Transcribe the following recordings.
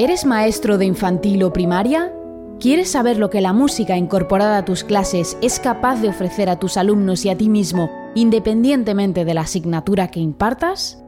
¿Eres maestro de infantil o primaria? ¿Quieres saber lo que la música incorporada a tus clases es capaz de ofrecer a tus alumnos y a ti mismo, independientemente de la asignatura que impartas?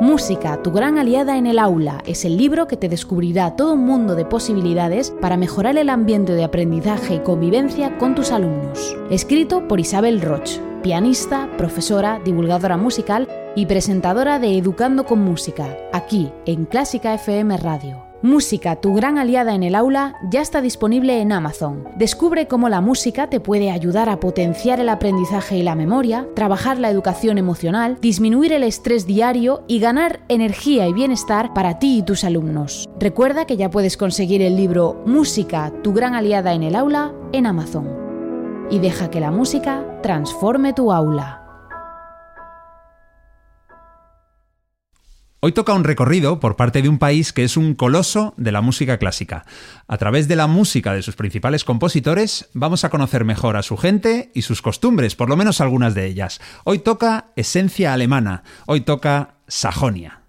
Música, tu gran aliada en el aula, es el libro que te descubrirá todo un mundo de posibilidades para mejorar el ambiente de aprendizaje y convivencia con tus alumnos. Escrito por Isabel Roch, pianista, profesora, divulgadora musical y presentadora de Educando con Música, aquí en Clásica FM Radio. Música, tu gran aliada en el aula, ya está disponible en Amazon. Descubre cómo la música te puede ayudar a potenciar el aprendizaje y la memoria, trabajar la educación emocional, disminuir el estrés diario y ganar energía y bienestar para ti y tus alumnos. Recuerda que ya puedes conseguir el libro Música, tu gran aliada en el aula en Amazon. Y deja que la música transforme tu aula. Hoy toca un recorrido por parte de un país que es un coloso de la música clásica. A través de la música de sus principales compositores vamos a conocer mejor a su gente y sus costumbres, por lo menos algunas de ellas. Hoy toca esencia alemana, hoy toca Sajonia.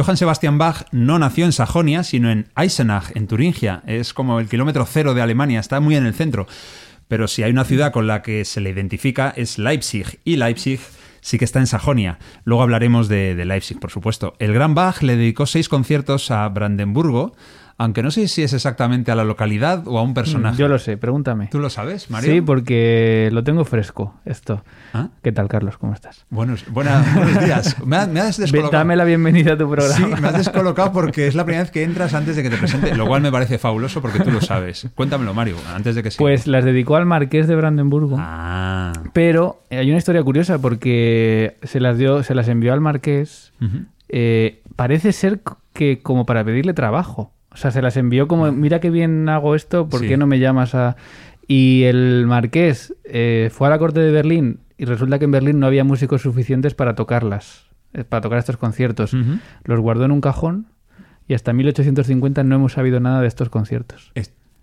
Johann Sebastian Bach no nació en Sajonia, sino en Eisenach, en Turingia. Es como el kilómetro cero de Alemania, está muy en el centro. Pero si hay una ciudad con la que se le identifica es Leipzig. Y Leipzig sí que está en Sajonia. Luego hablaremos de, de Leipzig, por supuesto. El gran Bach le dedicó seis conciertos a Brandenburgo, aunque no sé si es exactamente a la localidad o a un personaje. Yo lo sé, pregúntame. ¿Tú lo sabes, Mario? Sí, porque lo tengo fresco, esto. ¿Ah? ¿Qué tal, Carlos? ¿Cómo estás? Buenos, buena- buenos días. Me, ha- me has descolocado. Dame la bienvenida a tu programa. Sí, me has descolocado porque es la primera vez que entras antes de que te presente, lo cual me parece fabuloso porque tú lo sabes. Cuéntamelo, Mario, antes de que siga. Pues las dedicó al marqués de Brandenburgo. Ah. Pero hay una historia curiosa porque se las dio, se las envió al marqués. Eh, parece ser que como para pedirle trabajo. O sea, se las envió como, mira qué bien hago esto, ¿por Sí. qué no me llamas a...? Y el marqués eh, fue a la corte de Berlín y resulta que en Berlín no había músicos suficientes para tocarlas, eh, para tocar estos conciertos. Los guardó en un cajón y hasta 1850 no hemos sabido nada de estos conciertos.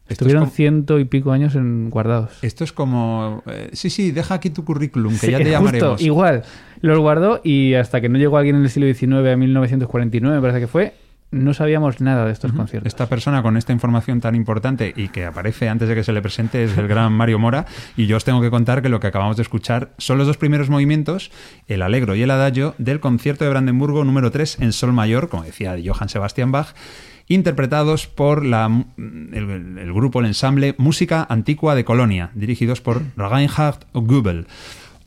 Estuvieron es ciento y pico años en guardados. esto es como, eh, sí, sí, deja aquí tu currículum, que Sí, ya te justo, llamaremos. igual. Los guardó y hasta que no llegó alguien en el siglo XIX a 1949, me parece que fue, no sabíamos nada de estos conciertos. Esta persona con esta información tan importante y que aparece antes de que se le presente es el gran Mario Mora. Y yo os tengo que contar que lo que acabamos de escuchar son los dos primeros movimientos, el alegro y el adagio, del concierto de Brandenburgo número 3 en Sol mayor, como decía Johann Sebastian Bach, interpretados por la, el, el grupo, el ensamble Música Antigua de Colonia, dirigidos por Reinhard Goebel.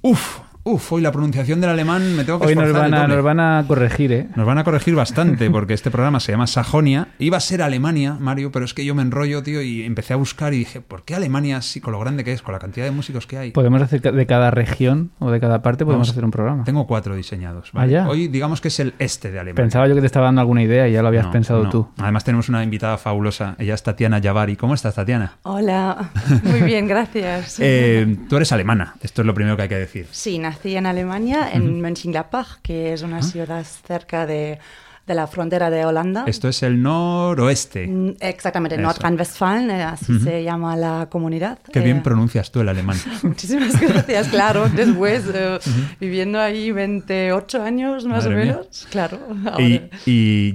Uf, uf, hoy la pronunciación del alemán me tengo que Hoy nos esforzar van, a, nos van a corregir, ¿eh? Nos van a corregir bastante porque este programa se llama Sajonia. Iba a ser Alemania, Mario, pero es que yo me enrollo, tío, y empecé a buscar y dije, ¿por qué Alemania, así, con lo grande que es, con la cantidad de músicos que hay? Podemos hacer de cada región o de cada parte, podemos Vamos, hacer un programa. Tengo cuatro diseñados. ¿vale? Ah. Hoy digamos que es el este de Alemania. Pensaba yo que te estaba dando alguna idea y ya lo habías No, pensado no. tú. Además tenemos una invitada fabulosa. Ella es Tatiana Yavari. ¿Cómo estás, Tatiana? Hola, muy bien, gracias. Eh, tú eres alemana. Esto es lo primero que hay que decir. Sí, nací en Alemania, en Mönchengladbach, que es una Ah. ciudad cerca de, de la frontera de Holanda. Esto es el noroeste. Mm, Exactamente. Nordrhein-Westfalen, eh, así se llama la comunidad. Qué bien Eh, pronuncias tú el alemán. Muchísimas gracias, claro. Después, eh, viviendo ahí 28 años más Madre o mía. menos, claro. ahora- ¿Y, y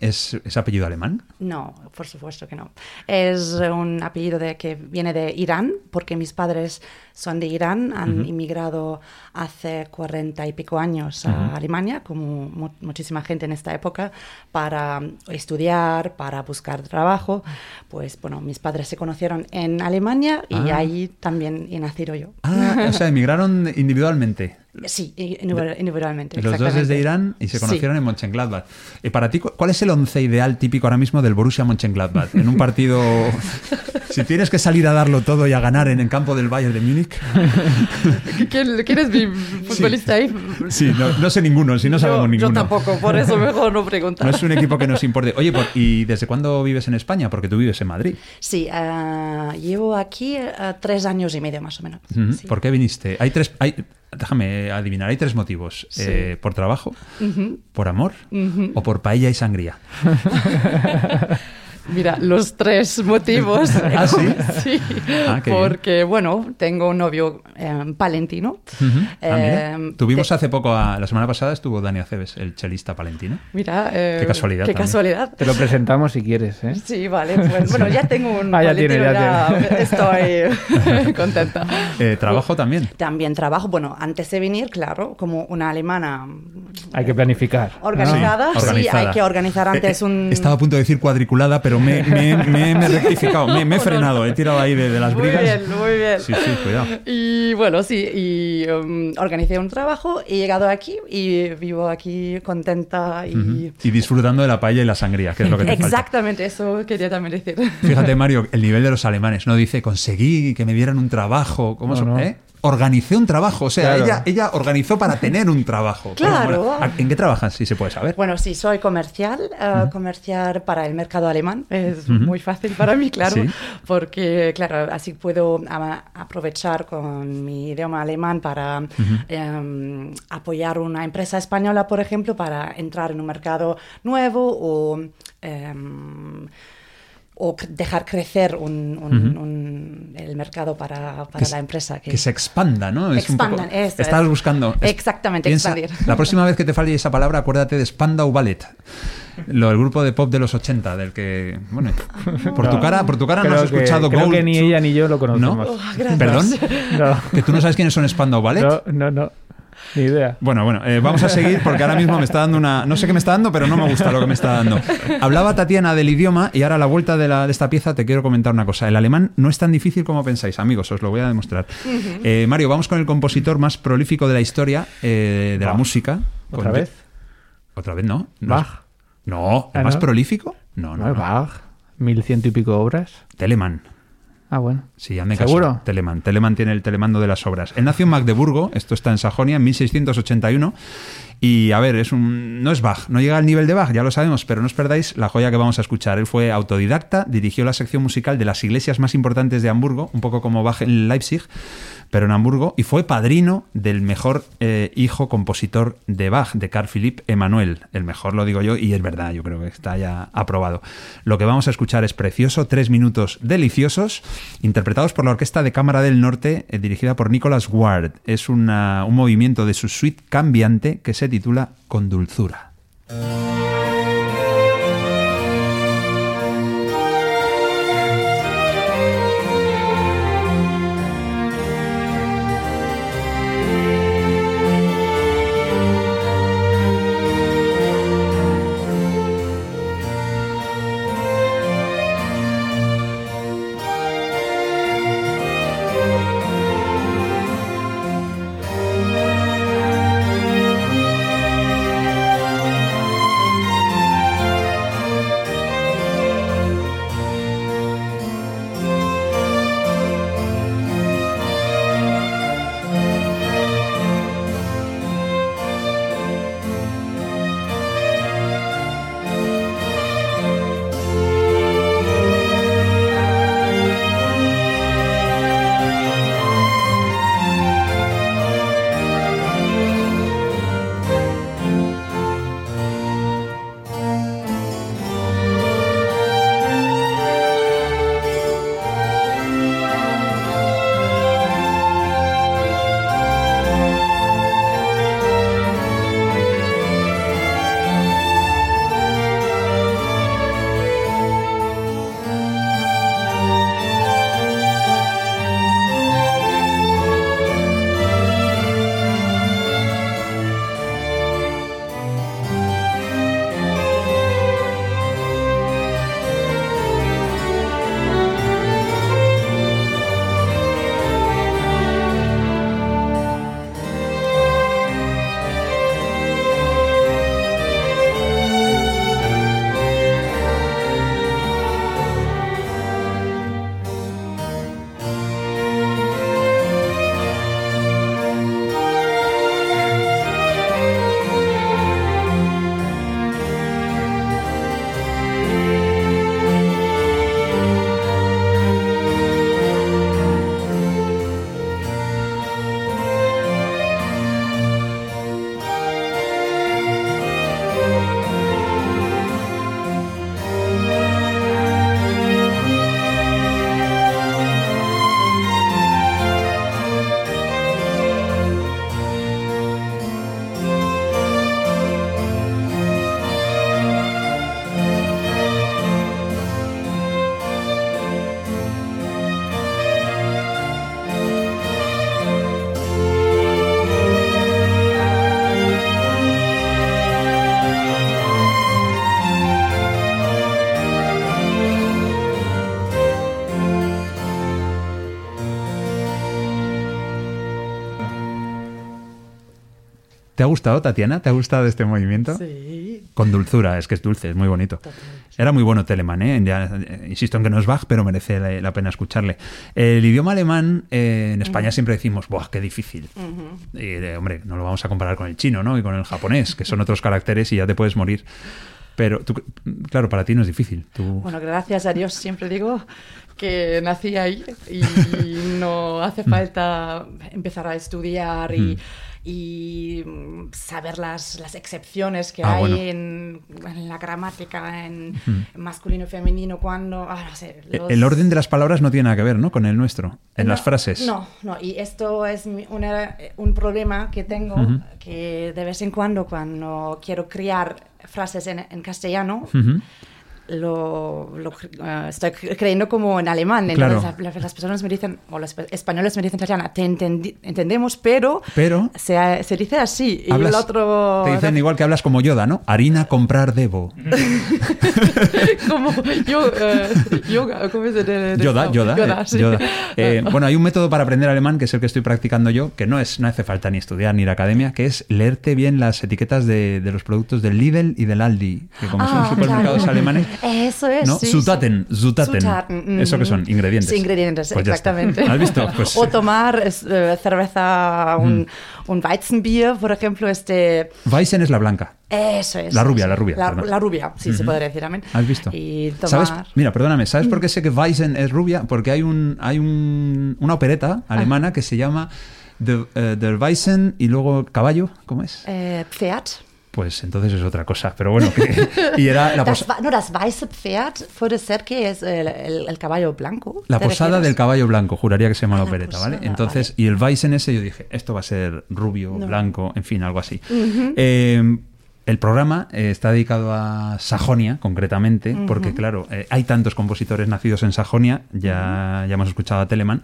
es, es apellido alemán? No, por supuesto que no. Es un apellido de, que viene de Irán, porque mis padres son de Irán, han inmigrado hace cuarenta y pico años a Alemania, como mu- muchísima gente en esta época, para estudiar, para buscar trabajo. Pues bueno, mis padres se conocieron en Alemania y Ah. ahí también he nacido yo. Ah, o sea, emigraron individualmente. Sí, individual- individualmente. Los dos desde. Irán y se Sí. conocieron en Mönchengladbach. Y para ti, cu- ¿cuál es el once ideal típico ahora mismo del Borussia Mönchengladbach? En un partido, si tienes que salir a darlo todo y a ganar en el campo del Bayern de Múnich. ¿Quién, es mi futbolista ahí? Sí, no, no sé ninguno, si no sabemos yo, ninguno. yo tampoco, por eso mejor no preguntar. No es un equipo que nos importe. Oye, por- ¿y desde cuándo vives en España? Porque tú vives en Madrid. Sí, ah, llevo aquí ah, tres años y medio más o menos. Sí. ¿Por qué viniste? Hay tres, hay, déjame adivinar, hay tres motivos. Sí. Eh, ¿Por trabajo? ¿Por amor? ¿O por paella y sangría? Mira, los tres motivos. ¿Ah, sí? Sí, Ah, qué porque, bueno, tengo un novio eh, palentino. Ujú. Ah, mira. Eh, Tuvimos te- hace poco, a- la semana pasada estuvo Dani Aceves, el chelista palentino. Mira, eh, Qué casualidad Qué también. casualidad. Te lo presentamos si quieres, ¿eh? Sí, vale. Pues, bueno, ya tengo un Ah, ya tiene, palentino, ya estoy contenta. Eh, ¿Trabajo también? También trabajo, bueno, antes de venir, claro, como una alemana Hay que planificar. ¿no? organizada, sí, Organizada. hay que organizar antes eh, un... Estaba a punto de decir cuadriculada, pero me, me- me- me he rectificado, me, me he frenado, he tirado ahí de, de las Muy brigas. bien, muy bien. Sí, sí, cuidado. Y bueno, sí, y um, organicé un trabajo, he llegado aquí y vivo aquí contenta y... Ujú. Y disfrutando de la paella y la sangría, que es lo que te falta. Exactamente, eso quería también decir. Fíjate, Mario, el nivel de los alemanes. No dice, conseguí que me dieran un trabajo. ¿Cómo No, son? no. ¿Eh? Organicé un trabajo. O sea, Claro. ella, ella organizó para tener un trabajo. Claro. Bueno, ¿En qué trabajas, si se puede saber? Bueno, sí, soy comercial, eh, comercial para el mercado alemán. Es muy fácil para mí, claro, Sí. porque, claro, así puedo aprovechar con mi idioma alemán para em, apoyar una empresa española, por ejemplo, para entrar en un mercado nuevo o... em, o dejar crecer un- un- un- el mercado para, para Que la empresa. Que se expanda, ¿no? Es un Expandan, poco- eso Estabas es. buscando. es- Exactamente, piensa- expandir. La próxima vez que te falle esa palabra, acuérdate de Spandau Ballet. Lo, el grupo de pop de los 80, del que. Bueno, por tu cara, por tu cara no has que- escuchado creo Gold que ni ella ni yo lo conocemos. ¿No? Oh, gracias. ¿Perdón? No, ¿Que tú no sabes quiénes son Spandau Ballet? no, no, no. Ni idea. Bueno, bueno, eh, vamos a seguir porque ahora mismo me está dando una... No sé qué me está dando, pero no me gusta lo que me está dando. Hablaba Tatiana del idioma y ahora a la vuelta de, la- de esta pieza te quiero comentar una cosa. El alemán no es tan difícil como pensáis, amigos, os lo voy a demostrar. Eh, Mario, vamos con el compositor más prolífico de la historia eh, de la música. ¿Otra vez? ¿Otra vez no? no es- Bach. No, ¿el Ah, más ¿no? prolífico? No, no. No, no. Bach. Mil ciento y pico obras. Telemann. Ah, bueno. Sí, caso. ¿Seguro? Telemann. Telemann tiene el telemando de las obras. Él nació en Magdeburgo, esto está en Sajonia, en 1681. Y a ver, es un, no es Bach, no llega al nivel de Bach, ya lo sabemos, pero no os perdáis la joya que vamos a escuchar. Él fue autodidacta, dirigió la sección musical de las iglesias más importantes de Hamburgo, un poco como Bach en Leipzig, pero en Hamburgo, y fue padrino del mejor eh, hijo compositor de Bach, de Carl Philipp Emanuel. El mejor lo digo yo, y es verdad, yo creo que está ya aprobado. Lo que vamos a escuchar es precioso, tres minutos deliciosos, interpretados por la Orquesta de Cámara del Norte, eh, dirigida por Nicholas Ward. Es una- un movimiento de su suite cambiante que se titula Con dulzura. Ha gustado, Tatiana? ¿Te ha gustado este movimiento? Sí. Con dulzura, es que es dulce, es muy bonito. Era muy bueno Telemann, ¿eh? Ya, eh, insisto en que no es Bach, pero merece la, la pena escucharle. El idioma alemán, eh, en España siempre decimos, ¡buah, qué difícil! Y, eh, hombre, no lo vamos a comparar con el chino, ¿no? Y con el japonés, que son otros caracteres y ya te puedes morir. Pero, tú, claro, para ti no es difícil. Tú... Bueno, gracias a Dios siempre digo que nací ahí y no hace falta empezar a estudiar y, y saber las, las excepciones que Ah, hay bueno. en, en la gramática, en masculino y femenino, cuando... ah, no sé, los- El orden de las palabras no tiene nada que ver, ¿no? Con el nuestro, en no, las frases. No, no, y esto es una- un problema que tengo, que de vez en cuando, cuando quiero crear frases en, en castellano. Lo, eh, estoy cre- creyendo como en alemán. Claro. Entonces la- la- las personas me dicen, o los espa- españoles me dicen, Tatiana, te entendi- entendemos, pero, Pero- se, se dice así. Y Hablas- el otro... Te dicen igual que hablas como Yoda, ¿no? Harina comprar debo. como yo, eh, yoga, ¿cómo se dice? Yoda, Yoda. eh, sí. Yoda. Eh, bueno, hay un método para aprender alemán, que es el que estoy practicando yo, que no es no hace falta ni estudiar ni ir a academia, que es leerte bien las etiquetas de, de los productos del Lidl y del Aldi, que como son Ah, supermercados claro. alemanes, Eso es. ¿no? sí. Zutaten, Zutaten. Zutaten, ¿Eso mm, que son? Ingredientes. Sí, ingredientes, Pues exactamente. ¿Has visto? Pues, o tomar eh, cerveza, un, un Weizenbier, por ejemplo, este... Weizen es la blanca. Eso es. La rubia, eso. la rubia, La, rubia, sí, se podría decir también. ¿Has visto? Y tomar... ¿Sabes? Mira, perdóname, ¿sabes Mm. por qué sé que Weizen es rubia? Porque hay un hay un, una opereta Ah. alemana que se llama The, eh, Der Weizen y luego caballo, ¿cómo es? Eh, Pferd. Pues entonces es otra cosa, pero bueno, que- y era la, Das, pos- wa- no, das weiße Pferd puede ser que es el, el- el caballo blanco. la ¿te posada del caballo blanco, juraría que se llama Ah, la opereta, ¿vale? posada, Entonces, vale. y el Weizen ese yo dije, esto va a ser rubio, No. blanco, en fin, algo así. Eh, el programa eh, está dedicado a Sajonia, concretamente, porque claro, eh, hay tantos compositores nacidos en Sajonia, ya, ya hemos escuchado a Telemann,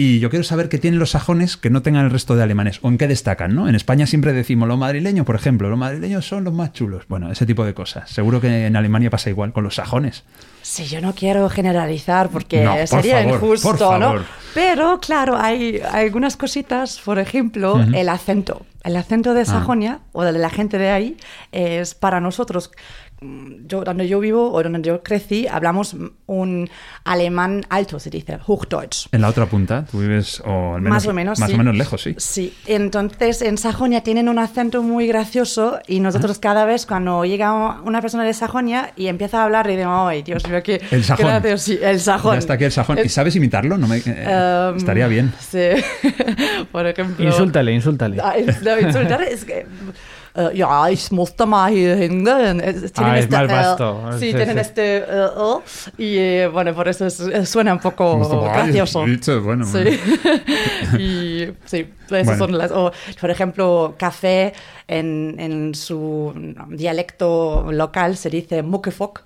y yo quiero saber qué tienen los sajones que no tengan el resto de alemanes, o en qué destacan, ¿no? En España siempre decimos, los madrileños, por ejemplo, los madrileños son los más chulos. Bueno, ese tipo de cosas. Seguro que en Alemania pasa igual con los sajones. Sí, yo no quiero generalizar porque No, por sería favor, injusto, por favor. ¿no? Pero claro, hay, algunas cositas, por ejemplo, el acento. El acento Ah. de Sajonia o de la gente de ahí es para nosotros. Yo, donde yo vivo o donde yo crecí, hablamos un alemán alto, se dice, Hochdeutsch. En la otra punta, tú vives, o al menos, más o menos, más sí. o menos lejos, sí. Sí, entonces en Sajonia tienen un acento muy gracioso y nosotros cada vez cuando llega una persona de Sajonia y empieza a hablar y digo, ay, Dios mío, qué, El sajón. gracioso". Sí, el sajón. Ya está aquí el sajón. ¿Y Es- sabes imitarlo? No me- eh, Um, estaría bien. Sí. Por ejemplo. Insúltale, insúltale. Ah, no, insultar es que. Eh, ja, ich musste mal hier hingehen. Ah, es este, mal vasto. sí, Sí, tienen sí. este. y bueno, por eso es- suena un poco gracioso. Bueno, Sí. y sí, esas Bueno. son las. O, por ejemplo, café en, en su dialecto local se dice muckefock.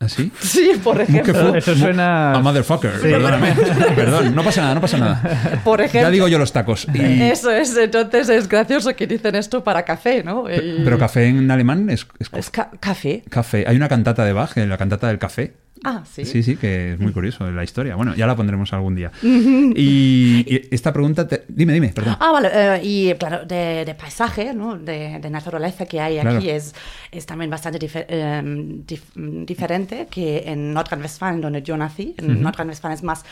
¿Así? Sí, por ejemplo. Eso suena- A motherfucker, perdóname. Perdón, no pasa nada, no pasa nada. Por ejemplo. Ya digo yo los tacos. Y- Eso es, entonces es gracioso que dicen esto para café, ¿no? Y- Pero café en alemán es, es Es ca- café. café. Hay una cantata de Bach, la cantata del café. Ah, sí. Sí, sí, que es muy curioso la historia. Bueno, ya la pondremos algún día. Y, y esta pregunta, te- dime, dime, perdón. Ah, vale, eh, y claro, de, de paisaje, ¿no? De, de naturaleza que hay Claro. aquí es, es también bastante dife- em, dif- diferente que en Nordrhein-Westfalen, donde yo nací. En Nordrhein-Westfalen es más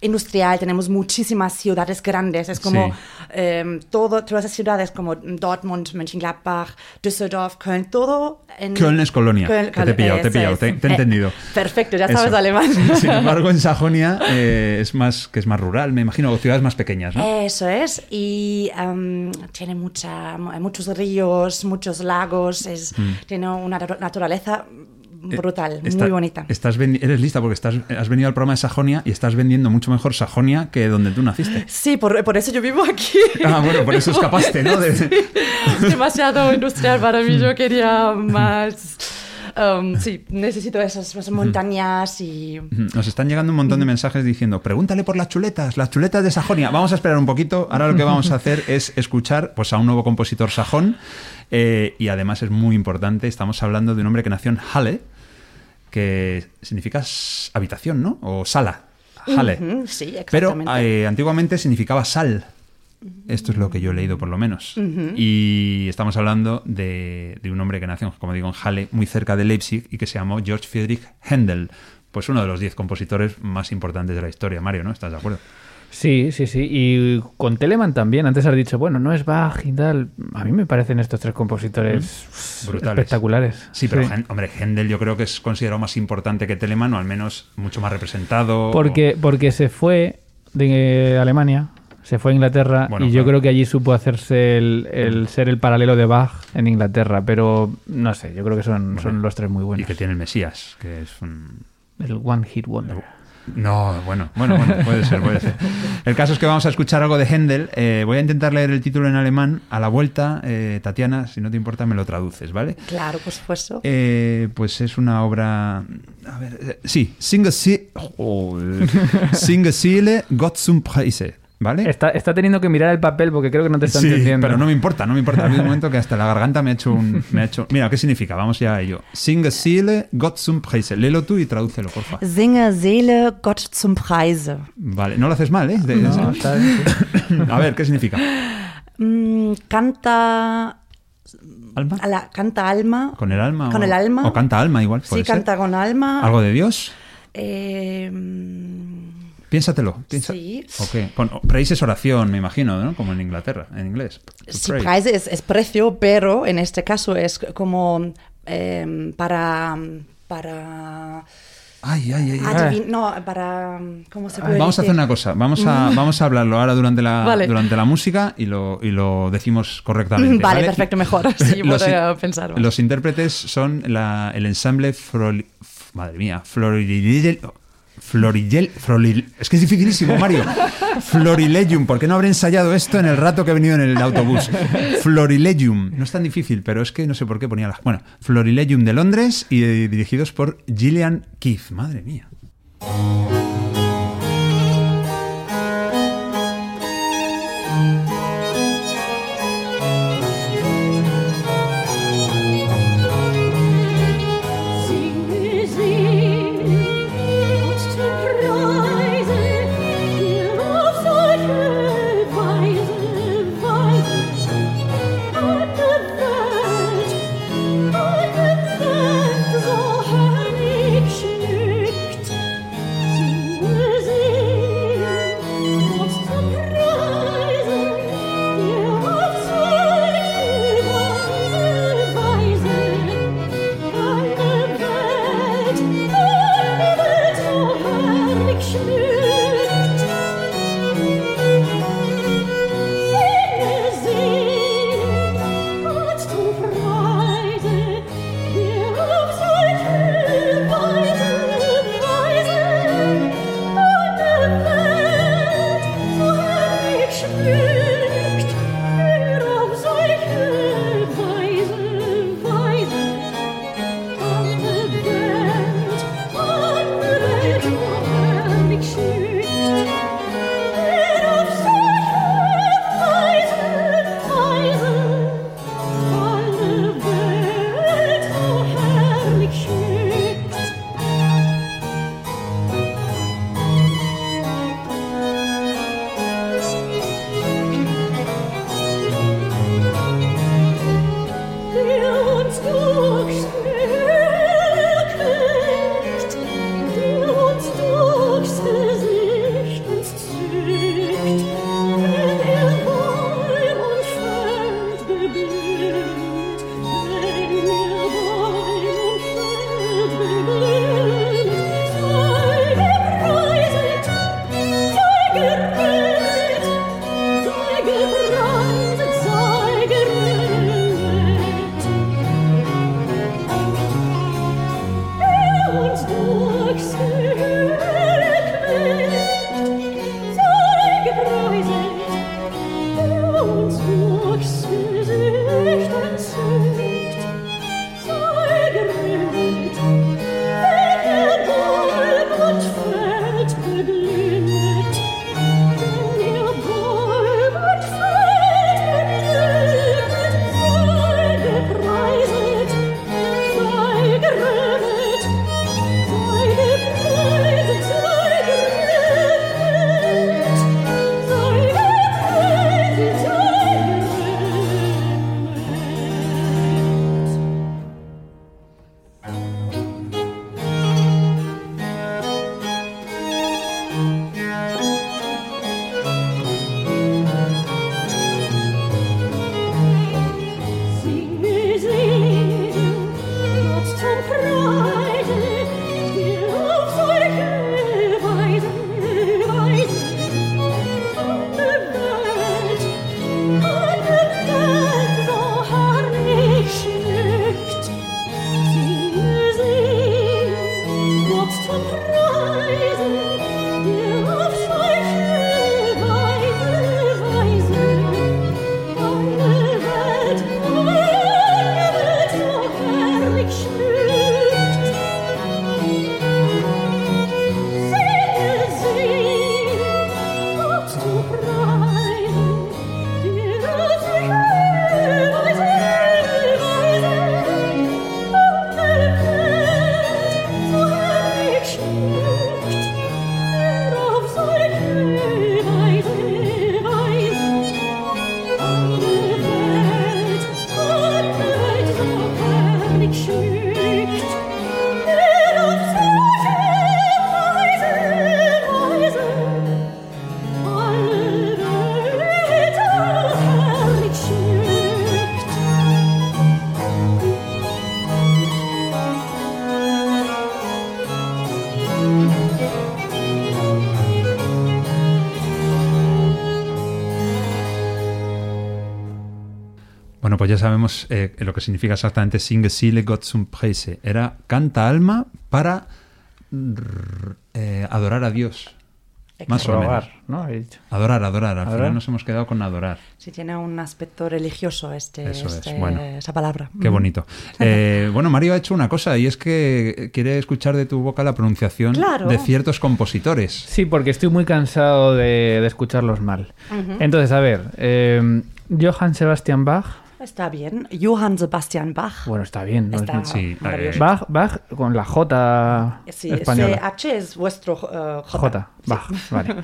industrial, tenemos muchísimas ciudades grandes, es como Sí. em, todo, todas las ciudades como Dortmund, Mönchengladbach, Düsseldorf, Köln, todo en... Köln es Colonia. Köln- Que te he pillado, te he pillado, te- te he Eh, entendido. perfecto, ya sabes Eso. alemán. Sin embargo, en Sajonia eh, es más que es más rural, me imagino, o ciudades más pequeñas, ¿no? Eso es, y em, tiene mucha, muchos ríos, muchos lagos, es, tiene una natu- naturaleza brutal. Eh, Está- muy bonita. Estás eres lista porque estás, has venido al programa de Sajonia y estás vendiendo mucho mejor Sajonia que donde tú naciste. Sí, por, por eso yo vivo aquí. Ah, bueno, por eso escapaste, ¿no? De- Demasiado industrial para mí, yo quería más... em, sí, necesito esas, esas montañas y... Nos están llegando un montón de mensajes diciendo, pregúntale por las chuletas, las chuletas de Sajonia. Vamos a esperar un poquito. Ahora lo que vamos a hacer es escuchar pues, a un nuevo compositor sajón. eh, y además es muy importante, estamos hablando de un hombre que nació en Halle, que significa habitación, ¿no? O sala. Halle. Sí, Pero exactamente. eh, antiguamente significaba sal. Esto es lo que yo he leído, por lo menos. Y estamos hablando de, de un hombre que nació, como digo, en Halle, muy cerca de Leipzig, y que se llamó George Friedrich Händel. Pues uno de los diez compositores más importantes de la historia, Mario, ¿no? ¿Estás de acuerdo? Sí, sí, sí. Y con Telemann también. Antes has dicho, bueno, no es Bach y tal. A mí me parecen estos tres compositores Brutales. espectaculares. Sí, pero hombre, Händel yo creo que es considerado más importante que Telemann, o al menos mucho más representado. Porque, porque se fue de Alemania, se fue a Inglaterra Bueno, y yo claro. creo que allí supo hacerse el, el ser el paralelo de Bach en Inglaterra. Pero no sé, yo creo que son, son los tres muy Y buenos. que tiene el Mesías, que es un... El One Hit Wonder. No, bueno, bueno, bueno, puede ser, puede ser. El caso es que vamos a escuchar algo de Händel. Eh, voy a intentar leer el título en alemán. A la vuelta, eh, Tatiana, si no te importa, me lo traduces, ¿vale? Claro, por supuesto. Eh, pues es una obra. A ver, eh, sí, oh, Singe Seele Gott zum Preise, ¿vale? Está, está teniendo que mirar el papel porque creo que no te está Sí, entendiendo. pero no me importa, no me importa. Ha habido un momento que hasta la garganta me ha hecho un. Me ha hecho... Mira, ¿qué significa? Vamos ya a ello. Singe Seele Gott zum Preise. Léelo tú y tradúcelo, porfa. Singe Seele Gott zum Preise. Vale, no lo haces mal, ¿eh? De- No, está bien, sí. A ver, ¿qué significa? Mm, canta, ¿Alma? a la- canta alma. ¿Con el alma? Con o- el alma. O canta alma igual. Sí, ser. canta con alma. ¿Algo de Dios? Eh, mm, Piénsatelo. Piensa... Sí. Ok. Con, praise es oración, me imagino, ¿no? Como en Inglaterra, en inglés. Sí. Preise es, es precio, pero en este caso es como eh, para... para Ay, ay, ay. ay. no, para... ¿Cómo se puede Vamos a hacer una cosa, vamos a, vamos a hablarlo ahora durante la, Vale. durante la música y lo, y lo decimos correctamente. Vale, ¿vale? perfecto, mejor. Sí, los, pensar más. los intérpretes son la- el ensamble Froli- Madre mía, Florilel. Florilel, Floril- es que es dificilísimo, Mario. Florilegium, ¿por qué no habré ensayado esto en el rato que he venido en el autobús? Florilegium, no es tan difícil, pero es que no sé por qué ponía las. Bueno, Florilegium de Londres y eh, dirigidos por Gillian Keith, madre mía. Ya sabemos eh, lo que significa exactamente Singe Seele Gott zum Preise. Era canta alma para rrr, eh, adorar a Dios. Más o menos. Adorar, adorar. Al Adorar. final nos hemos quedado con adorar. Sí, tiene un aspecto religioso este, Eso es, este- bueno. esa palabra. Qué bonito. Eh, bueno, Mario ha hecho una cosa y es que quiere escuchar de tu boca la pronunciación Claro. de ciertos compositores. Sí, porque estoy muy cansado de, de escucharlos mal. Entonces, a ver, eh, Johann Sebastian Bach, Está bien. Johann Sebastian Bach. bueno, está bien. ¿no? Es Está Sí. Bach, Bach con la J Sí, española. CH es vuestro eh, J. J, Bach, vale.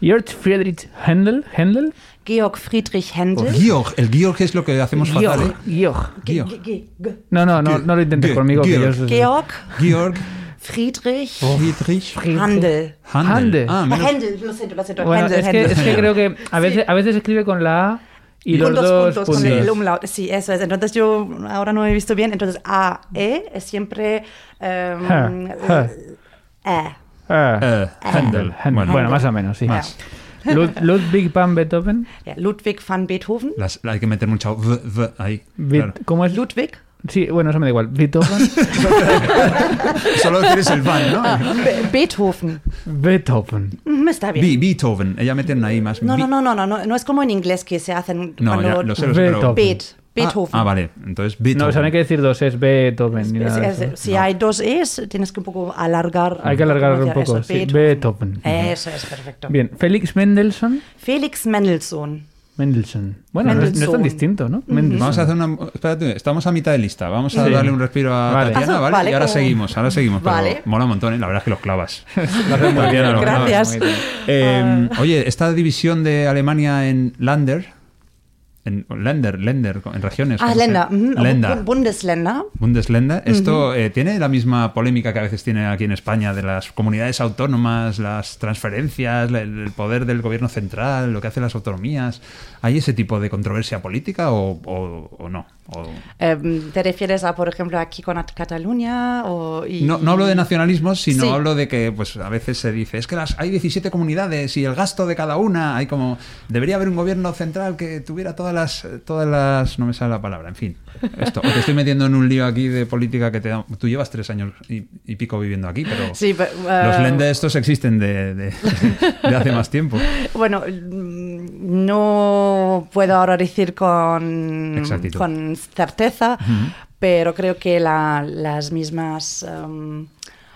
Georg Friedrich Händel, Händel, Georg Friedrich Händel. Georg, el Georg es lo que hacemos fatal. Georg, ¿eh? Georg. Ge- Georg. ge- ge- ge- No, no, no, no lo intentes conmigo. que Georg. yo- Georg Georg Friedrich Friedrich Handel. Handel. Handel. Ah, menos- Händel, lo siento, lo siento. Bueno, Händel, es que, Händel. es que creo que a veces, a veces escribe con la A y, los con dos puntos, puntos. con el umlaut. Sí, eso es. Entonces yo ahora no he visto bien. Entonces A, E es siempre em, E. Ah, Eh, Handel. Händel. Bueno, más o menos, sí. Más. Lud- Ludwig van Beethoven. Ludwig van Beethoven. Las- hay que meter mucha v, v ahí. Bit- claro. ¿Cómo es? Ludwig. Sí, bueno, eso me da igual. Beethoven. Solo decir es el van, ¿no? Be Beethoven. Beethoven. Mm, Está bien. Be- Beethoven. Ella mete una I más. No, no, no, no, no, no, no es como en inglés que se hacen No, cuando ya, lo sé, lo sé, pero- Beethoven. Beet, Ah, Beethoven. Ah, vale. Entonces, Beethoven. No, o sea, no hay que decir dos, es Beethoven. ni Es- nada es- eso. si hay dos es, tienes que un poco alargar. Hay que alargar un poco, eso, sí, Beethoven. Eso es perfecto. Bien, Félix Mendelssohn. Felix Mendelssohn. Mendelssohn. Bueno, no es, no es tan distinto, ¿no? Mendelssohn. Vamos a hacer una. Espérate, estamos a mitad de lista. Vamos a Sí. darle un respiro a Vale. Tatiana, ¿vale? vale, y ahora como- seguimos, ahora seguimos. Pero Vale. mola un montón, ¿eh? La verdad es que los clavas. Gracias. grabas muy bien. Eh, Oye, esta división de Alemania en Länder, en Länder, Länder, en regiones. Ah, ¿cómo se Länder. Länder. Bu- Bundesländer. Bundesländer. Esto eh, tiene la misma polémica que a veces tiene aquí en España de las comunidades autónomas, las transferencias, el poder del gobierno central, lo que hacen las autonomías. ¿Hay ese tipo de controversia política o, o- o no? O- Em, ¿Te refieres a, por ejemplo, aquí con At- Cataluña? O, y- No, no hablo de nacionalismo, sino Sí. hablo de que pues a veces se dice, es que las, hay 17 comunidades y el gasto de cada una, hay como, debería haber un gobierno central que tuviera todas las, todas las, no me sale la palabra, en fin. Esto, o te estoy metiendo en un lío aquí de política que te da, tú llevas tres años y, y pico viviendo aquí, pero Sí, los eh, lentes estos existen de, de- de hace más tiempo. Bueno, mm, no puedo ahora decir con, Exactitud. con certeza, pero creo que la- las mismas... em,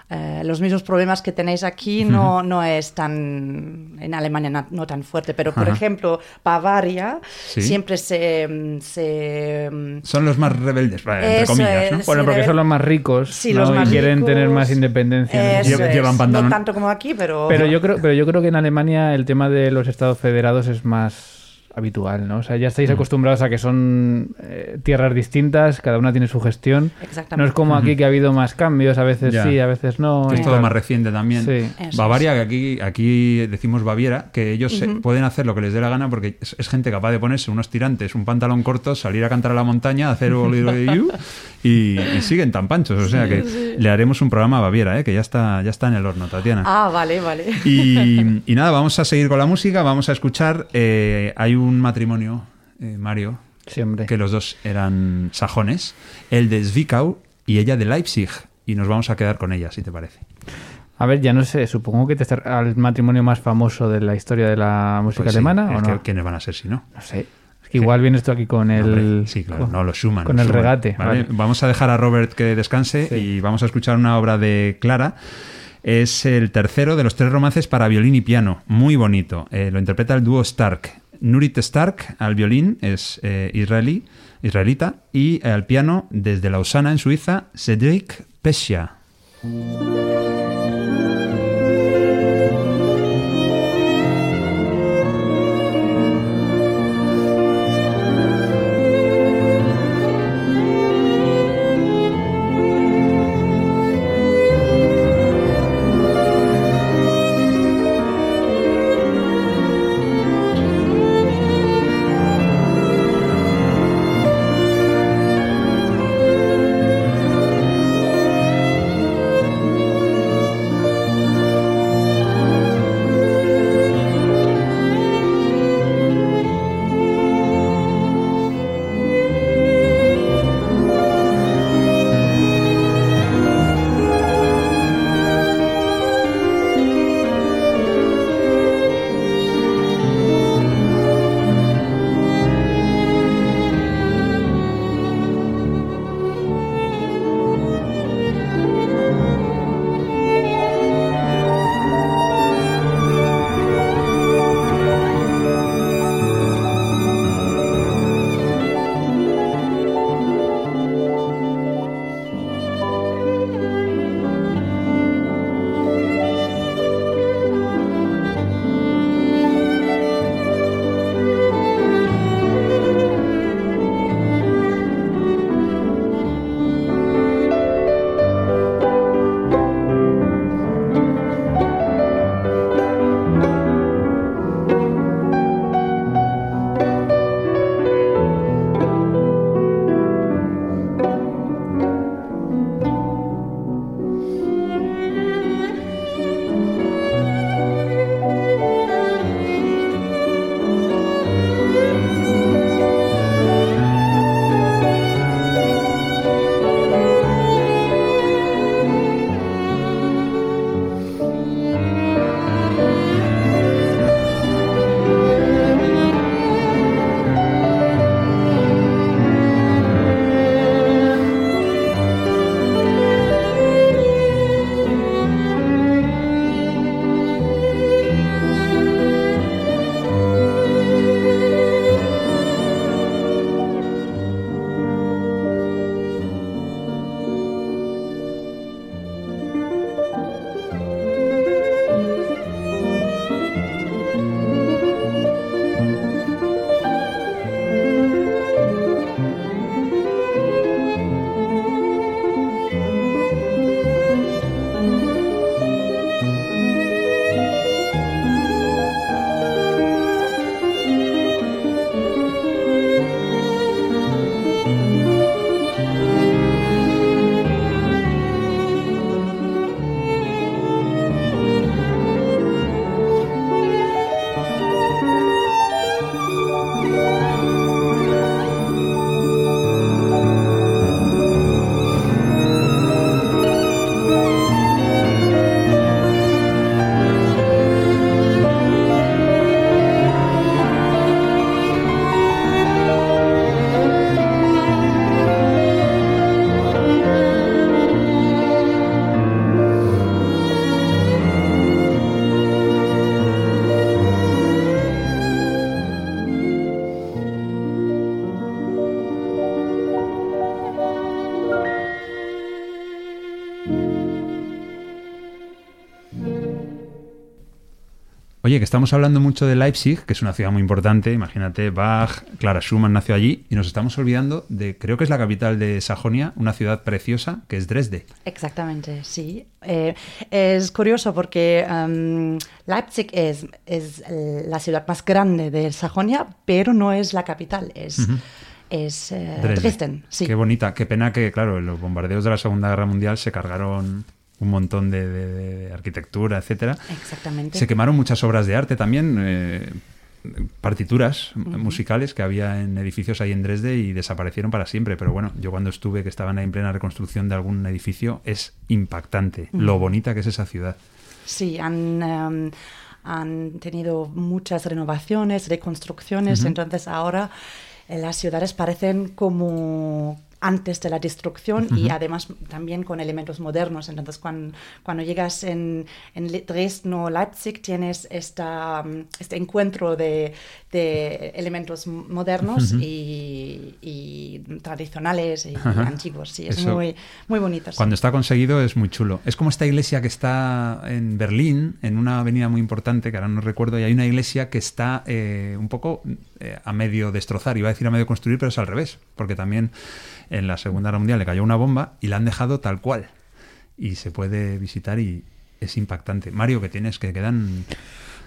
eh, los mismos problemas que tenéis aquí no, no es tan en Alemania no, tan fuerte pero por ejemplo Bavaria Sí. siempre se, se mm, Son los más rebeldes, entre Eso comillas, ¿no? es. Bueno, porque son los más ricos sí, ¿no? los más y quieren ricos. tener más independencia. Eso Lle- es. llevan pantalón- no tanto como aquí pero Pero yo creo, pero yo creo que en Alemania el tema de los estados federados es más habitual, ¿no? O sea, ya Mm. estáis acostumbrados a que son eh, tierras distintas, cada una tiene su gestión. Exactamente. No es como aquí que ha habido más cambios, a veces Ya. sí, a veces no. Que es todo más reciente también. Sí. Bavaria, que aquí, aquí decimos Baviera, que ellos se- pueden hacer lo que les dé la gana porque es, es gente capaz de ponerse unos tirantes, un pantalón corto, salir a cantar a la montaña, hacer You y, y siguen tan panchos. O sea que le haremos un programa a Baviera, ¿eh? que ya está, ya está en el horno, Tatiana. ah vale vale Y, y nada, vamos a seguir con la música, vamos a escuchar. eh, hay un matrimonio, eh, Mario, Sí, que los dos eran sajones, el de Zwickau y ella de Leipzig. Y nos vamos a quedar con ella, si te parece. A ver, ya no sé, supongo que te está al matrimonio más famoso de la historia de la música Pues sí, alemana, ¿o que- no? ¿Quiénes van a ser si no? No sé. Es que igual vienes tú aquí con el... Hombre, sí, claro, no, los Schumann. Con el regate. ¿vale? vale. Vamos a dejar a Robert que descanse Sí. y vamos a escuchar una obra de Clara. Es el tercero de los tres romances para violín y piano. Muy bonito. Eh, lo interpreta el dúo Stark. Nurit Stark al violín es eh, israelí, israelita y al piano desde Lausana en Suiza, Cedric Pescia. Estamos hablando mucho de Leipzig, que es una ciudad muy importante, imagínate, Bach, Clara Schumann nació allí, y nos estamos olvidando de, creo que es la capital de Sajonia, una ciudad preciosa, que es Dresde. Exactamente, sí. Eh, es curioso porque em, Leipzig es, es la ciudad más grande de Sajonia, pero no es la capital, es, es eh, Dresde. Dresden. Sí. Qué bonita, qué pena que, claro, los bombardeos de la Segunda Guerra Mundial se cargaron un montón de, de- de arquitectura, etcétera. Exactamente. Se quemaron muchas obras de arte también, eh, partituras musicales que había en edificios ahí en Dresde y desaparecieron para siempre. Pero bueno, yo cuando estuve, que estaban ahí en plena reconstrucción de algún edificio, es impactante lo bonita que es esa ciudad. Sí, han, em, han tenido muchas renovaciones, reconstrucciones, entonces ahora eh, las ciudades parecen como antes de la destrucción y además también con elementos modernos. Entonces, cuando, cuando llegas en, en Dresden o Leipzig, tienes esta, mm, este encuentro de, de elementos modernos y, y tradicionales y, Ajá. antiguos. Sí, es Eso- muy, muy bonito. sí. Cuando está conseguido es muy chulo. Es como esta iglesia que está en Berlín, en una avenida muy importante, que ahora no recuerdo, y hay una iglesia que está eh, un poco eh, a medio destrozar, iba a decir a medio construir, pero es al revés, porque también en la Segunda Guerra Mundial le cayó una bomba y la han dejado tal cual. Y se puede visitar y es impactante. Mario, que tienes, que quedan...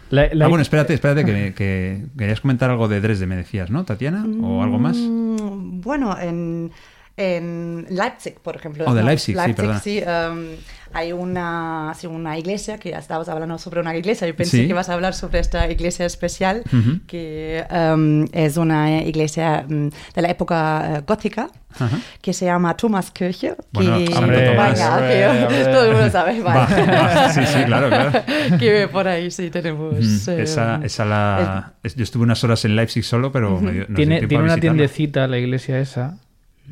La- la- ah, bueno, espérate, espérate, que, que querías comentar algo de Dresde, me decías, ¿no, Tatiana? ¿O algo más? Mm, Bueno, en, en Leipzig, por ejemplo. Oh, de ¿no? Leipzig, sí, perdona. sí, em, hay una, sí, una iglesia, que ya estabas hablando sobre una iglesia, yo pensé Sí. que vas a hablar sobre esta iglesia especial, que em, es una iglesia em, de la época eh, gótica, que se llama Thomaskirche. Bueno, que. Venga, Hombre, que hombre. todo el mundo sabe, vale. Va, va, sí, sí, claro, claro. que por ahí sí tenemos... Mm, em, esa, esa la... es- Yo estuve unas horas en Leipzig solo, pero me dio- tiene tiene una visitarla. tiendecita, la iglesia esa,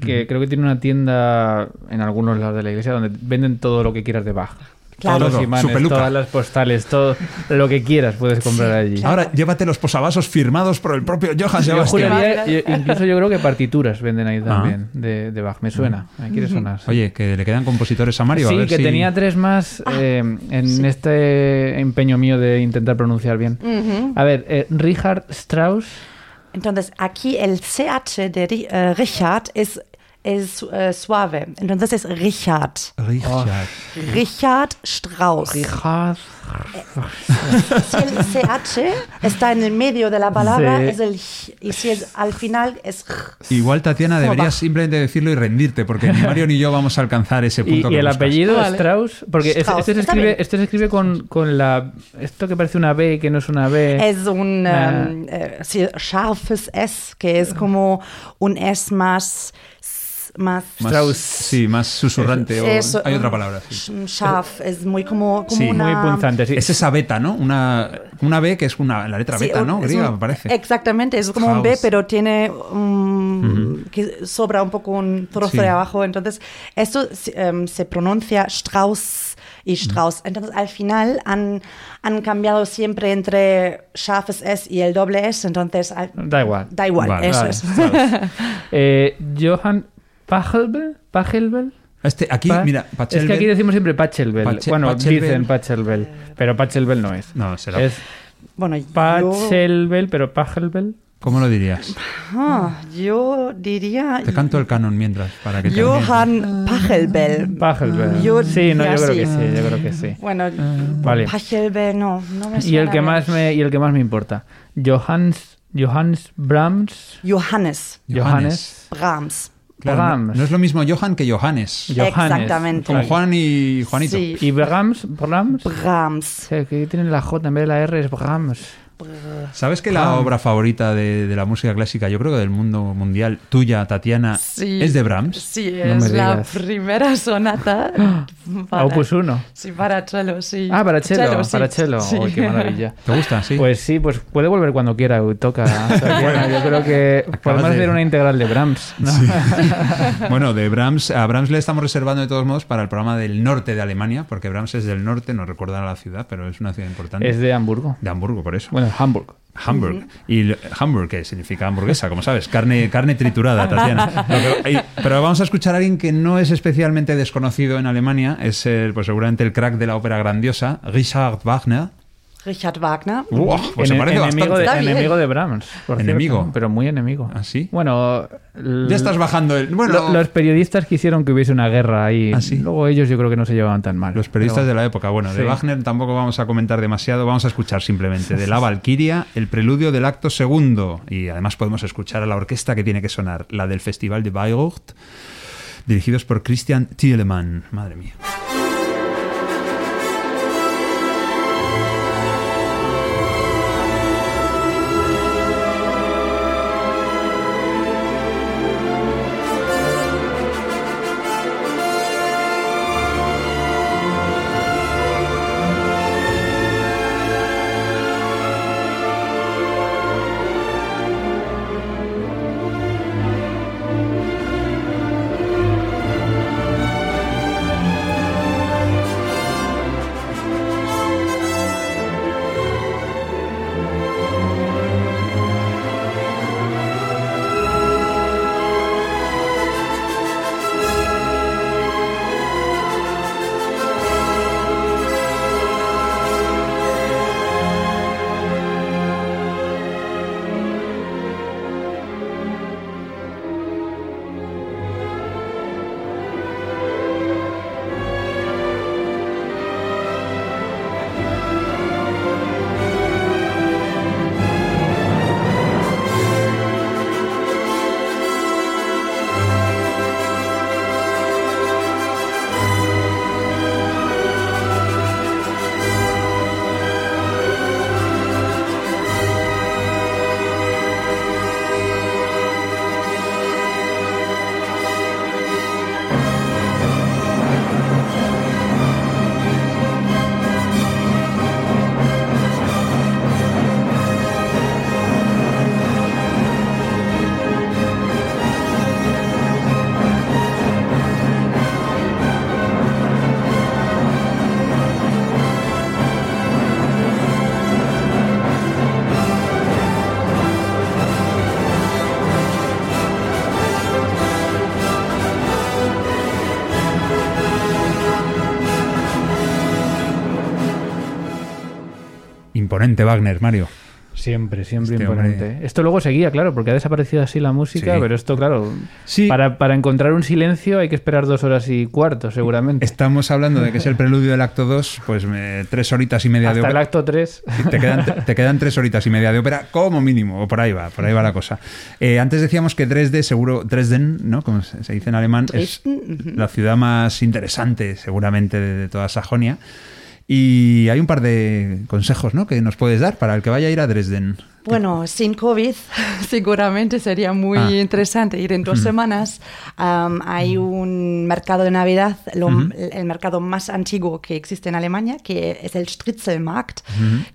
que creo que tiene una tienda en algunos lados de la iglesia donde venden todo lo que quieras de Bach. Claro. Todos Todo, los imanes, todas las postales, todo lo que quieras puedes comprar allí. Ahora, llévate los posavasos firmados por el propio Johann Yo Sebastian. juraría- yo- incluso yo creo que partituras venden ahí Ah. también de, de Bach. Me suena, me quiere sonar. sí. Oye, que le quedan compositores a Mario. a sí, ver que si- tenía tres más eh, en este empeño mío de intentar pronunciar bien. Ujú. A ver, eh, Richard Strauss. Entonces, aquí el CH de eh, Richard es, es eh, suave. Entonces es Richard. Richard. Richard Strauss. Richard. Si el CH está en el medio de la palabra, Sí. es el j, y si es al final, es j. Igual, Tatiana, deberías simplemente decirlo y rendirte, porque ni Mario ni yo vamos a alcanzar ese Y, punto y que el buscas. apellido Vale. Strauss, porque es- Strauss, este, se está escribe, este se escribe con, con la. Esto que parece una B, que no es una B. Es un Ah. eh, sí, scharfes S, que es como un S más. Más Más- Strauss. Sí, más susurrante. o- hay otra palabra. sí. Scharf, es muy como, como Sí, una... Muy punzante, sí. Es esa beta, ¿no? Una, una B que es una, la letra beta, ¿no? Griega, me parece. Exactamente, es como un B, Strauss. pero tiene un- que sobra un poco un trozo Sí. de abajo. Entonces, esto se, em, se pronuncia Strauss y Strauss. Entonces, al final han, han cambiado siempre entre scharfes S y el doble S. Entonces, al- Da igual. da igual, Vale. eso Vale, es. Eh, Johann Pachelbel. Pachelbel. Este, aquí, Pa- mira, Es que aquí decimos siempre Pachelbel. Pache- bueno, Pachelbel. dicen Pachelbel. Pero Pachelbel no es. No, será. Es Bueno, yo, Pachelbel, pero Pachelbel. ¿Cómo lo dirías? ah, yo diría Te canto el canon mientras, para que te Johann Pachelbel. Pachelbel. Yo sí, no, yo creo que sí. yo creo que sí. Bueno, Vale. Pachelbel no, no me Y el suena que más me y el que más me importa. Johannes Johannes Brahms. Johannes Johannes Brahms. Claro, no, Brahms. no es lo mismo Johann que Johannes. Johannes. Exactamente. Como Juan y Juanito. Sí. Y Brahms, Brahms. Brahms. O sea, que tiene la J en vez de la R es Brahms. ¿Sabes que la obra favorita de, de la música clásica, yo creo que del mundo mundial, tuya, Tatiana, Sí. es de Brahms? Sí, No es la digas. primera sonata. para- Opus 1. Sí, para cello, sí. Ah, para cello, sí. para cello. Sí. Uy, qué maravilla. ¿Te gusta? Sí. Pues sí, pues puede volver cuando quiera, toca. Tatiana. yo creo que podemos de- hacer una integral de Brahms. ¿no? Bueno, de Brahms, a Brahms le estamos reservando de todos modos para el programa del norte de Alemania, porque Brahms es del norte, no recuerda la ciudad, pero es una ciudad importante. Es de Hamburgo. De Hamburgo, por eso. Bueno, Hamburg. Hamburg. Y Hamburg, que significa hamburguesa, como sabes, carne, carne triturada, Tatiana. Pero vamos a escuchar a alguien que no es especialmente desconocido en Alemania, es el, pues seguramente el crack de la ópera grandiosa, Richard Wagner. Richard Wagner. Buah, pues se Ene- parece enemigo, bastante. de, enemigo de Brahms. por Enemigo. cierto, pero muy enemigo. ¿Ah, sí? Bueno, Ya estás bajando el. Bueno, lo- los periodistas quisieron que hubiese una guerra ahí. ¿Ah, sí? Luego ellos yo creo que no se llevaban tan mal. Los periodistas Pero- de la época. Bueno, de. Wagner tampoco vamos a comentar demasiado, vamos a escuchar simplemente de La Valquiria el preludio del acto segundo. Y además podemos escuchar a la orquesta que tiene que sonar, la del Festival de Bayreuth, dirigidos por Christian Thielemann. Madre mía. Imponente Wagner, Mario. Siempre, siempre Este imponente. hombre- Esto luego seguía, claro, porque ha desaparecido así la música, Sí. pero esto, claro, Sí. para, para encontrar un silencio hay que esperar dos horas y cuarto, seguramente. Estamos hablando de que es el preludio del acto 2, pues me- tres horitas y media de Hasta el ópera. acto 3. Te quedan, te, te quedan tres horitas y media de ópera como mínimo, o por ahí va, por ahí va la cosa. Eh, antes decíamos que Dresde, seguro, Dresden, ¿no? Como se se dice en alemán, es la ciudad más interesante seguramente de, de toda Sajonia. Y hay un par de consejos, ¿no? Que nos puedes dar para el que vaya a ir a Dresden. Bueno, sin COVID seguramente sería muy Ah. interesante ir en dos semanas. Am, hay un mercado de Navidad, lo- el mercado más antiguo que existe en Alemania, que es el Stritzelmarkt,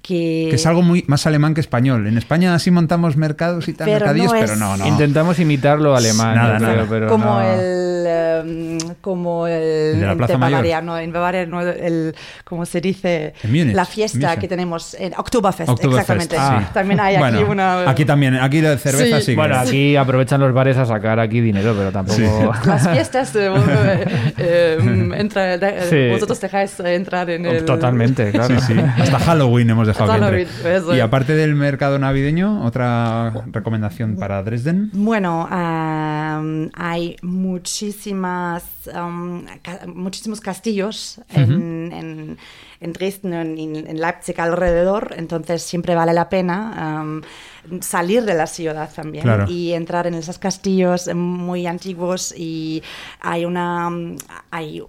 que, Que es algo muy más alemán que español. En España sí montamos mercados y tal, Pero mercadillos, no pero es- no, no. Intentamos imitarlo alemán, Nada, creo, nada. pero como no. el em, como el, ¿El de la Plaza Mayor? Bavaria, no, en Bavaria no, el como se dice En Múnich, la fiesta que tenemos en Oktoberfest, Oktoberfest, exactamente. ah. También hay aquí Bueno, una Aquí también, aquí la cerveza Sí. sí. que- Bueno, aquí aprovechan los bares a sacar aquí dinero, pero tampoco... las fiestas eh, eh, entra- de- Sí. vosotros dejáis entrar en el Totalmente, claro. Sí, sí. Hasta Halloween hemos dejado Hasta que entre. Halloween, eso Y aparte del mercado navideño, otra recomendación para Dresden. Bueno, hay muchísimas, ca- muchísimos castillos en, en- en Dresden, en, en Leipzig alrededor, entonces siempre vale la pena salir de la ciudad también Claro. y entrar en esos castillos muy antiguos y hay una hay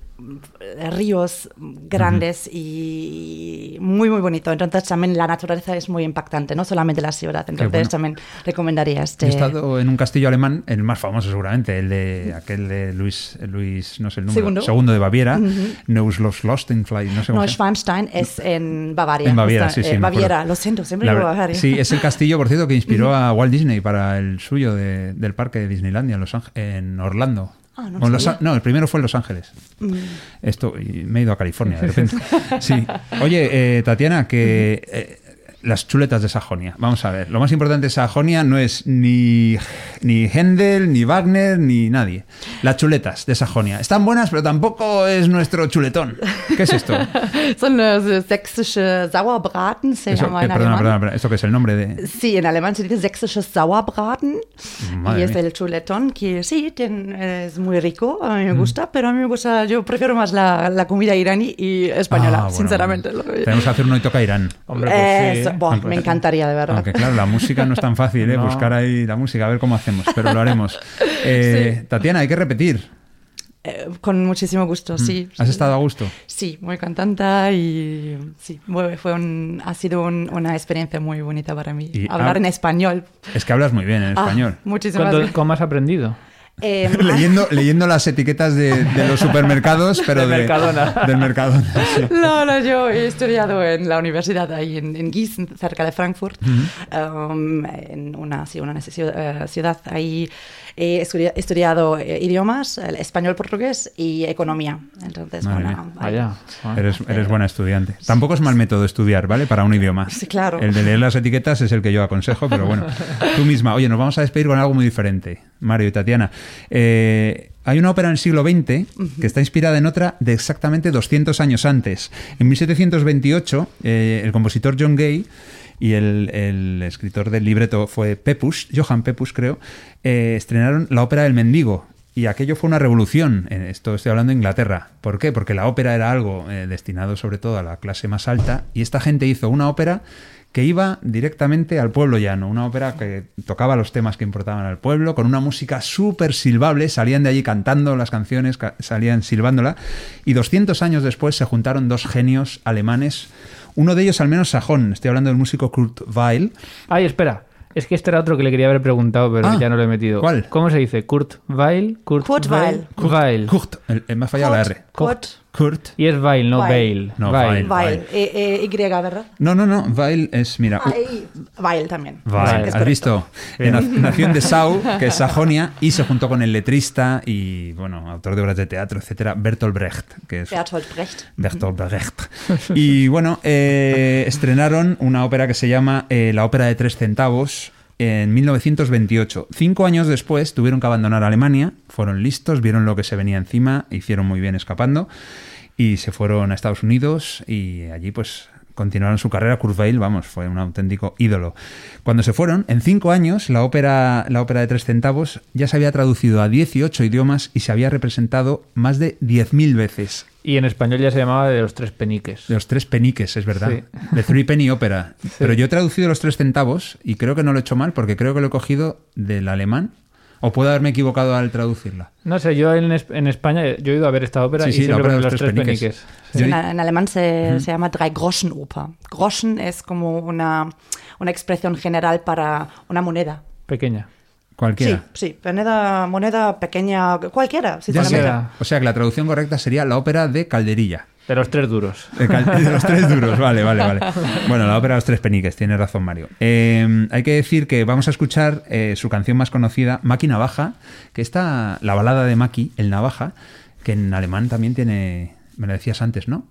ríos grandes y muy muy bonito entonces también la naturaleza es muy impactante no solamente la ciudad entonces bueno. también recomendaría este he estado en un castillo alemán, el más famoso seguramente, el de aquel de Luis, Luis no sé el número, Segundo. de Baviera, Neuschloss-Lostenfly, no sé cómo se- Neuschwanstein es en Bavaria. En Baviera, sí, sí, eh. Baviera, lo siento, siempre digo Bavaria. Sí, es el castillo, por cierto, que inspiró a Walt Disney para el suyo de- del parque de Disneylandia en, Los Ánge- en Orlando. Ah, no Los no, el primero fue en Los Ángeles. Mm. Esto, y me he ido a California de repente. Sí. Oye, eh, Tatiana, que eh, las chuletas de Sajonia. Vamos a ver. Lo más importante de Sajonia no es ni ni Händel, ni Wagner, ni nadie. Las chuletas de Sajonia. Están buenas, pero tampoco es nuestro chuletón. ¿Qué es esto? Son los eh, sächsische Sauerbraten, se Eso- llama eh, en perdona, alemán. perdona, perdona, ¿esto qué es el nombre de...? Sí, en alemán se dice sächsisches Sauerbraten. Madre y es mía. el chuletón que sí, ten- es muy rico, a mí me gusta, pero a mí me gusta, yo prefiero más la, la comida iraní y española, Ah, bueno, sinceramente. bueno. Tenemos que hacer un hoy toca Irán. Hombre, pues sí. Eso, buah, Aunque- me encantaría, de verdad. Aunque claro, la música no es tan fácil, ¿eh? No. Buscar ahí la música, a ver cómo hacemos, pero lo haremos. Eh, Tatiana, hay que repetir. Eh, con muchísimo gusto, sí. ¿Has sí. estado a gusto? Sí, muy contenta y sí, fue un, ha sido un- una experiencia muy bonita para mí. Y Hablar hab- en español. Es que hablas muy bien en Ah, español. muchísimas ¿Cuánto- gracias. ¿Cómo has aprendido? Eh, leyendo, leyendo las etiquetas de, de los supermercados, pero De de, Mercadona. del Mercadona. sí. No, no, yo he estudiado en la universidad ahí en, en Gießen, cerca de Frankfurt, um, en una, sí, una ciudad, eh, ciudad ahí. He estudi- estudiado eh, idiomas, el español, portugués y economía. Entonces, Madre bueno, Vaya. Eres, eres buena estudiante. Tampoco es mal método estudiar, ¿vale? Para un idioma. Sí, claro. El de leer las etiquetas es el que yo aconsejo, pero bueno, tú misma. Oye, nos vamos a despedir con algo muy diferente, Mario y Tatiana. Eh, hay una ópera en el siglo XX que está inspirada en otra de exactamente 200 años antes. En 1728, eh, el compositor John Gay y el, el escritor del libreto fue Pepus, Johann Pepus creo, eh, estrenaron la ópera del mendigo. Y aquello fue una revolución. Esto estoy hablando de Inglaterra. ¿Por qué? Porque la ópera era algo eh, destinado sobre todo a la clase más alta y esta gente hizo una ópera que iba directamente al pueblo llano, una ópera que tocaba los temas que importaban al pueblo, con una música súper silbable, salían de allí cantando las canciones, ca- salían silbándola, y 200 años después se juntaron dos genios alemanes, uno de ellos al menos sajón, estoy hablando del músico Kurt Weill, Ay, espera. Es que este era otro que le quería haber preguntado, pero Ah, ya no lo he metido. ¿cuál? ¿Cómo se dice? ¿Kurt Weill? ¿Kurt, Kurt Weill. Weill. Kurt, el- el- me ha fallado la R. Kurt Kurt. Y es Weill, no. Bale. No. Weill. Weil, eh, eh, Y, ¿verdad? No, no, no, Weill es, mira, Ah, Weil también. Es has visto. Nació en Dessau, que es Sajonia, y se juntó con el letrista y, bueno, autor de obras de teatro, etcétera, Bertolt Brecht, que es Bertolt Brecht. Bertolt Brecht. Y bueno, eh, estrenaron una ópera que se llama eh, La Ópera de Tres Centavos en 1928. Cinco años después tuvieron que abandonar Alemania, fueron listos, vieron lo que se venía encima, hicieron muy bien escapando y se fueron a Estados Unidos y allí pues continuaron su carrera. Kurt Weill, vamos, fue un auténtico ídolo. Cuando se fueron, en cinco años, la ópera, la ópera de tres centavos ya se había traducido a 18 idiomas y se había representado más de 10.000 veces. Y en español ya se llamaba de los tres peniques. De los tres peniques, es verdad. Sí. De Three Penny Opera. Pero yo he traducido los tres centavos y creo que no lo he hecho mal porque creo que lo he cogido del alemán. O puedo haberme equivocado al traducirla. No sé, yo en, en España yo he ido a ver esta ópera Sí, y sí, la siempre ópera de los tres peniques. Sí. En, en alemán se, se llama Drei-Groschen-Oper. Groschen es como una, una expresión general para una moneda. Pequeña. Cualquiera. Sí, sí, moneda, moneda pequeña, cualquiera, Ya sinceramente. O sea que la traducción correcta sería la ópera de Calderilla. De los tres duros. De, los tres duros, vale, vale, vale. Bueno, la ópera de los tres peniques, tiene razón Mario. Eh, hay que decir que vamos a escuchar eh, su canción más conocida, Maki Navaja, que está la balada de Maki, el Navaja, que en alemán también tiene, me lo decías antes, ¿no?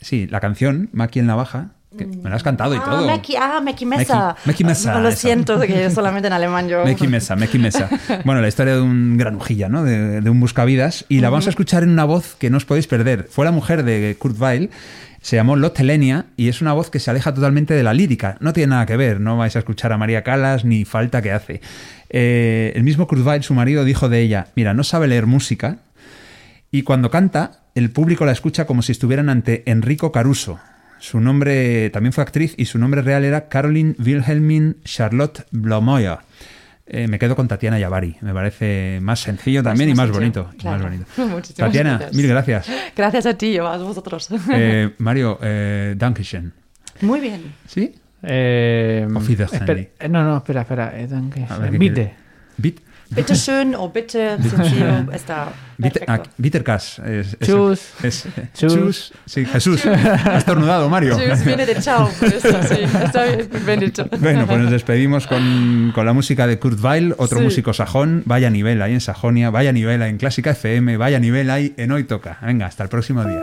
Sí, la canción, Maki el Navaja, que me la has cantado y Ah, todo. Meki, ah, Meki Mesa. Meki- Meki Mesa, No, lo eso. siento, que solamente en alemán yo. Meki Mesa, Meki Mesa. Bueno, la historia de un granujilla, ¿no? De, de un buscavidas. Y la vamos a escuchar en una voz que no os podéis perder. Fue la mujer de Kurt Weill. Se llamó Lotte Lenia y es una voz que se aleja totalmente de la lírica. No tiene nada que ver, no vais a escuchar a María Calas ni falta que hace. Eh, el mismo Kurt Weill, su marido, dijo de ella, mira, no sabe leer música y cuando canta el público la escucha como si estuvieran ante Enrico Caruso. Su nombre también fue actriz y su nombre real era Caroline Wilhelmine Charlotte Blomoyer. Eh, me quedo con Tatiana Yavari. Me parece más sencillo también y más sencillo, bonito. y claro. más bonito. Muchísimas Tatiana, gracias. mil gracias. Gracias a ti, a vosotros. Eh, Mario, eh, Dankeschön. Muy bien. ¿Sí? Eh, eh, no, no, espera, espera. eh, danke. A ver, ¿qué Bitte. Bitte schön o bitte sencillo está Bitter, perfecto. ah, Bitterkas. Es, es- Chus. es- Chus. chus. Sí, Jesús. Has estornudado, Mario. Tschüss, viene de chao. por eso, sí, está bien, bendito. Bueno, pues nos despedimos con, con la música de Kurt Weill, otro Sí. músico sajón. Vaya nivel ahí en Sajonia, vaya nivel ahí en Clásica FM, vaya nivel ahí en Hoy Toca. Venga, hasta el próximo día.